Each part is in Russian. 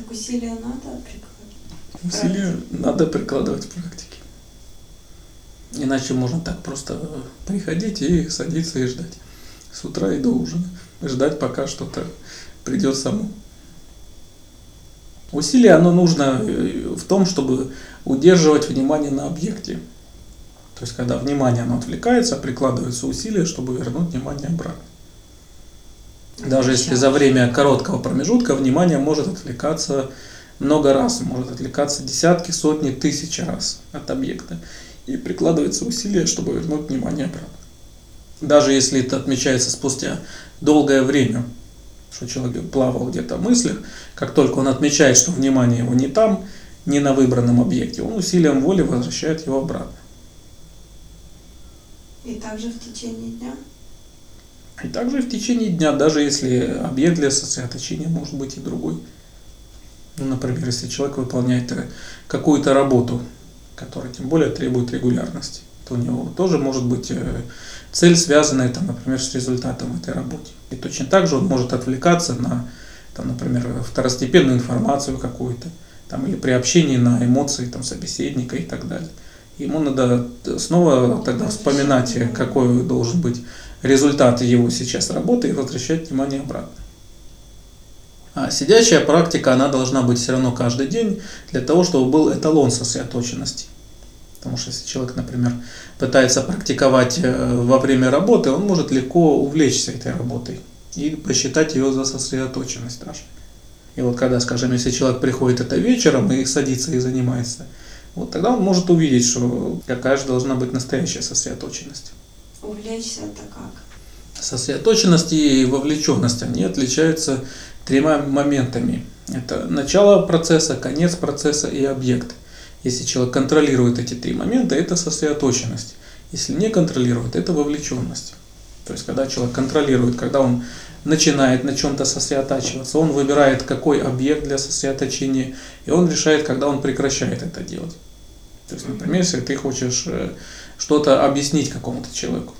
Так усилия надо прикладывать? Усилия надо прикладывать в практике. Иначе можно так просто приходить и садиться и ждать. С утра и до ужина. Ждать, пока что-то придет само. Усилие, оно нужно э, в том, чтобы удерживать внимание на объекте. То есть, когда внимание оно отвлекается, прикладываются усилия, чтобы вернуть внимание обратно. Даже если за время короткого промежутка внимание может отвлекаться много раз, может отвлекаться десятки, сотни, тысячи раз от объекта. И прикладывается усилие, чтобы вернуть внимание обратно. Даже если это отмечается спустя долгое время, что человек плавал где-то в мыслях, как только он отмечает, что внимание его не там, не на выбранном объекте, он усилием воли возвращает его обратно. И также в течение дня? И также в течение дня, даже если объект для сосредоточения может быть и другой. Ну, например, если человек выполняет э, какую-то работу, которая тем более требует регулярности, то у него тоже может быть э, цель, связанная, там, например, с результатом этой работы. И точно так же он может отвлекаться на, там, например, второстепенную информацию какую-то, там, или при общении на эмоции там, собеседника и так далее. Ему надо снова тогда вспоминать, какой должен быть результаты его сейчас работы и возвращать внимание обратно. А сидячая практика, она должна быть все равно каждый день для того, чтобы был эталон сосредоточенности. Потому что если человек, например, пытается практиковать э, во время работы, он может легко увлечься этой работой и посчитать ее за сосредоточенность даже. И вот когда, скажем, если человек приходит это вечером и садится и занимается, вот тогда он может увидеть, что какая же должна быть настоящая сосредоточенность. Увлечься это как? Сосредоточенность и вовлеченность, они отличаются тремя моментами. Это начало процесса, конец процесса и объект. Если человек контролирует эти три момента, это сосредоточенность. Если не контролирует, это вовлеченность. То есть, когда человек контролирует, когда он начинает на чем-то сосредотачиваться, он выбирает, какой объект для сосредоточения, и он решает, когда он прекращает это делать. То есть, например, если ты хочешь э, что-то объяснить какому-то человеку.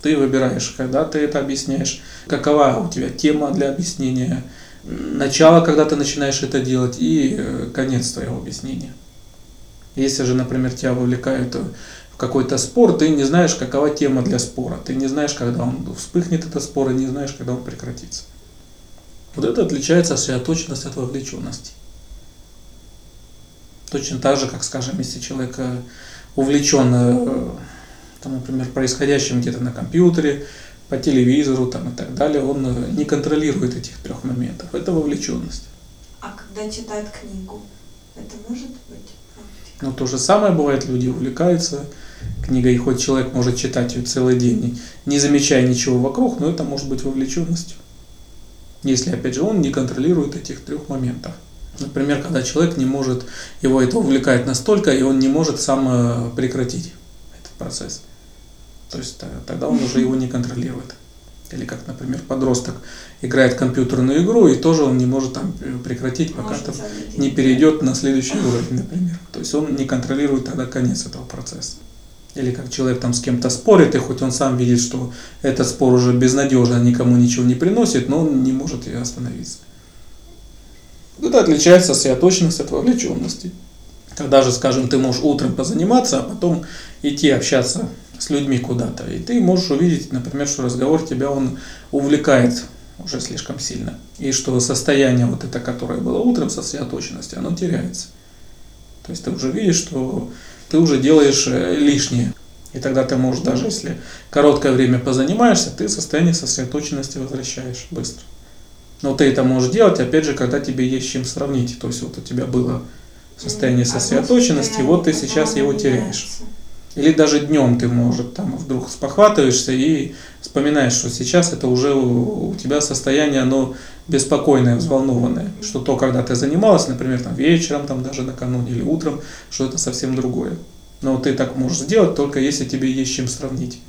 Ты выбираешь, когда ты это объясняешь, какова у тебя тема для объяснения, начало, когда ты начинаешь это делать, и э, конец твоего объяснения. Если же, например, тебя вовлекают в какой-то спор, ты не знаешь, какова тема для спора, ты не знаешь, когда он вспыхнет этот спор, и не знаешь, когда он прекратится. Вот это отличается сосредоточенность от вовлеченности. Точно так же, как, скажем, если человек э, увлечен, э, там, например, происходящим где-то на компьютере, по телевизору там, и так далее, он э, не контролирует этих трех моментов. Это вовлеченность. А когда читает книгу, это может быть? Ну, то же самое бывает, люди увлекаются книгой, хоть человек может читать ее целый день, не замечая ничего вокруг, но это может быть вовлеченностью. Если, опять же, он не контролирует этих трех моментов. Например, когда человек не может, его это увлекает настолько, и он не может сам э, прекратить этот процесс. То есть э, тогда он уже его не контролирует. Или как, например, подросток играет в компьютерную игру, и тоже он не может там прекратить, пока там не перейдет на следующий уровень, например. То есть он не контролирует тогда конец этого процесса. Или как человек там с кем-то спорит, и хоть он сам видит, что этот спор уже безнадежно, никому ничего не приносит, но он не может остановиться. Это отличается сосредоточенность от вовлеченности. Когда же, скажем, ты можешь утром позаниматься, а потом идти общаться с людьми куда-то. И ты можешь увидеть, например, что разговор тебя он увлекает уже слишком сильно. И что состояние вот это, которое было утром, сосредоточенности, оно теряется. То есть ты уже видишь, что ты уже делаешь э, лишнее. И тогда ты можешь, даже если короткое время позанимаешься, ты состояние сосредоточенности возвращаешь быстро. Но ты это можешь делать, опять же, когда тебе есть чем сравнить. То есть вот у тебя было состояние сосредоточенности, вот ты сейчас его теряешь. Или даже днем ты, может, там вдруг спохватываешься и вспоминаешь, что сейчас это уже у тебя состояние, оно беспокойное, взволнованное. Что то, когда ты занималась, например, там вечером, там даже накануне или утром, что это совсем другое. Но ты так можешь сделать, только если тебе есть чем сравнить.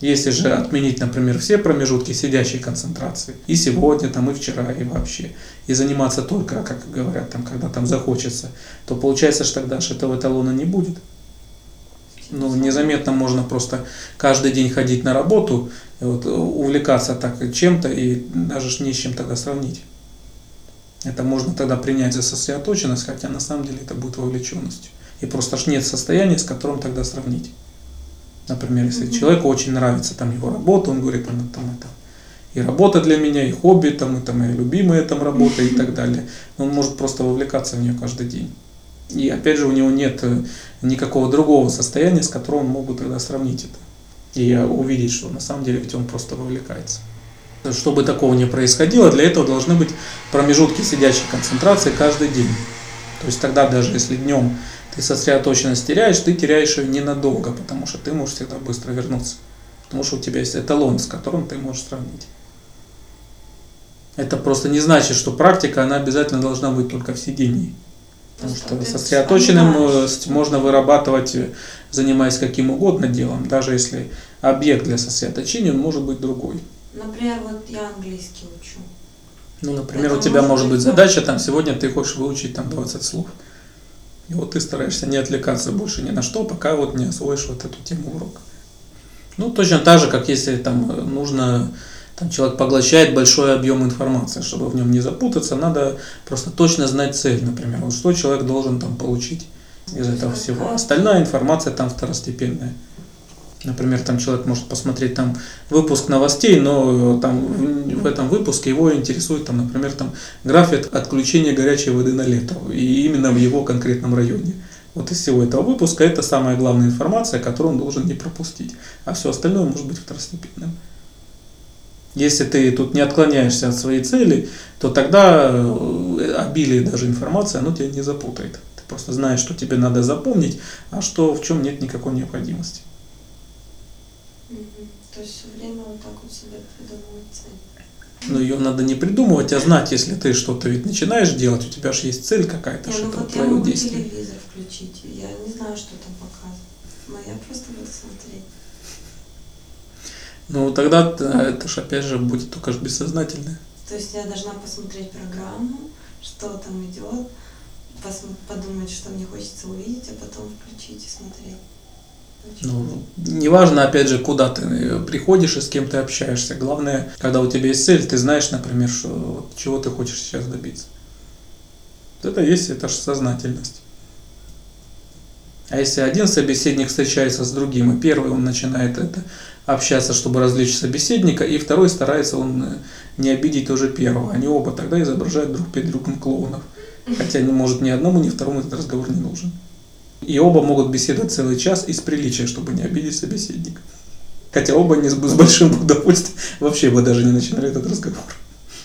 Если же отменить, например, все промежутки сидящей концентрации, и сегодня, там, и вчера, и вообще, и заниматься только, как говорят, там, когда там захочется, то получается, что тогда же этого эталона не будет. Ну, незаметно можно просто каждый день ходить на работу, вот, увлекаться так чем-то и даже не с чем тогда сравнить. Это можно тогда принять за сосредоточенность, хотя на самом деле это будет вовлеченностью. И просто ж нет состояния, с которым тогда сравнить. Например, если Мгм. человеку очень нравится там его работа, он говорит, там, там это и работа для меня, и хобби, там, это моя любимая там работа и так далее. Он может просто вовлекаться в нее каждый день. И опять же у него нет э, никакого другого состояния, с которым он мог бы тогда сравнить это. И увидеть, что на самом деле ведь он просто вовлекается. Чтобы такого не происходило, для этого должны быть промежутки сидячей концентрации каждый день. То есть тогда даже если днем ты сосредоточенность теряешь, ты теряешь ее ненадолго, потому что ты можешь всегда быстро вернуться. Потому что у тебя есть эталон, с которым ты можешь сравнить. Это просто не значит, что практика, она обязательно должна быть только в сидении. Потому что ты сосредоточенным можно вырабатывать, э, занимаясь каким угодно делом, даже если объект для сосредоточения он может быть другой. Например, вот я английский учу. Ну, например, Это у тебя может быть быть задача, там, сегодня ты хочешь выучить там 20 слов. И вот ты стараешься не отвлекаться больше ни на что, пока вот не освоишь вот эту тему урока. Ну, точно так же, как если там э, нужно, там человек поглощает большой объем информации, чтобы в нем не запутаться, надо просто точно знать цель, например, вот что человек должен там получить из этого всего. Остальная информация там второстепенная. Например, там человек может посмотреть там выпуск новостей, но э, там в, этом выпуске его интересует, там, например, там график отключения горячей воды на лето, и именно в его конкретном районе. Вот из всего этого выпуска это самая главная информация, которую он должен не пропустить, а все остальное может быть второстепенным. Если ты тут не отклоняешься от своей цели, то тогда э, обилие даже информации, оно тебя не запутает. Ты просто знаешь, что тебе надо запомнить, а что в чем нет никакой необходимости. Мгм. То есть все время вот так вот себе придумывать цель. Но ее надо не придумывать, а знать, если ты что-то ведь начинаешь делать, у тебя же есть цель какая-то, Не, что ну вот я твое могу действие. телевизор включить, я не знаю, что там показывают. Но я просто буду смотреть. Ну тогда т- это же опять же будет только ж бессознательное. То есть я должна посмотреть программу, что там идет, подумать, что мне хочется увидеть, а потом включить и смотреть. Ну, неважно, опять же, куда ты приходишь и с кем ты общаешься. Главное, когда у тебя есть цель, ты знаешь, например, что вот чего ты хочешь сейчас добиться. Вот Это есть, это же сознательность. А если один собеседник встречается с другим, и первый он начинает это общаться, чтобы развлечь собеседника, и второй старается он э, не обидеть тоже первого. Они оба тогда изображают друг перед другом клоунов. Хотя, может, ни одному, ни второму этот разговор не нужен. И оба могут беседовать целый час из приличия, чтобы не обидеть собеседника. Хотя оба не с, с большим удовольствием вообще бы даже не начинали этот разговор.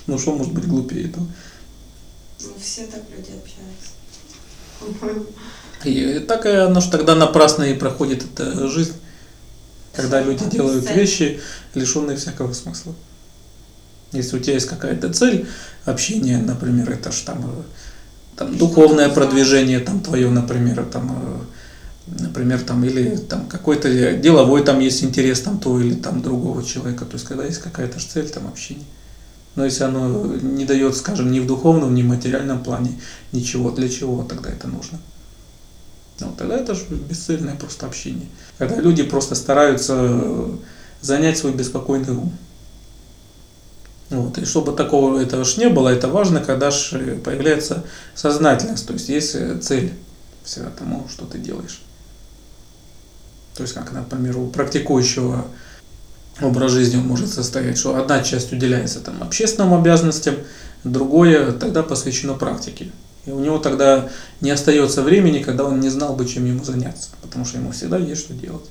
Ну что может быть глупее этого? Ну, все так люди общаются. И так и оно ж тогда напрасно и проходит эта жизнь, когда люди делают вещи, лишенные всякого смысла. Если у тебя есть какая-то цель общения, например, это ж там, э, там духовное продвижение там твое, например, там, э, например, там, или там какой-то деловой там есть интерес там то или там другого человека, то есть когда есть какая-то цель там общения. Но если оно не дает, скажем, ни в духовном, ни в материальном плане ничего, для чего тогда это нужно? Ну, тогда это же бесцельное просто общение. Когда люди просто стараются занять свой беспокойный ум. Вот. И чтобы такого этого ж не было, это важно, когда ж появляется сознательность, то есть есть э, цель всего тому, что ты делаешь. То есть, как, например, у практикующего образ жизни может состоять, что одна часть уделяется там, общественным обязанностям, другое тогда посвящено практике. И у него тогда не остается времени, когда он не знал бы, чем ему заняться, потому что ему всегда есть что делать.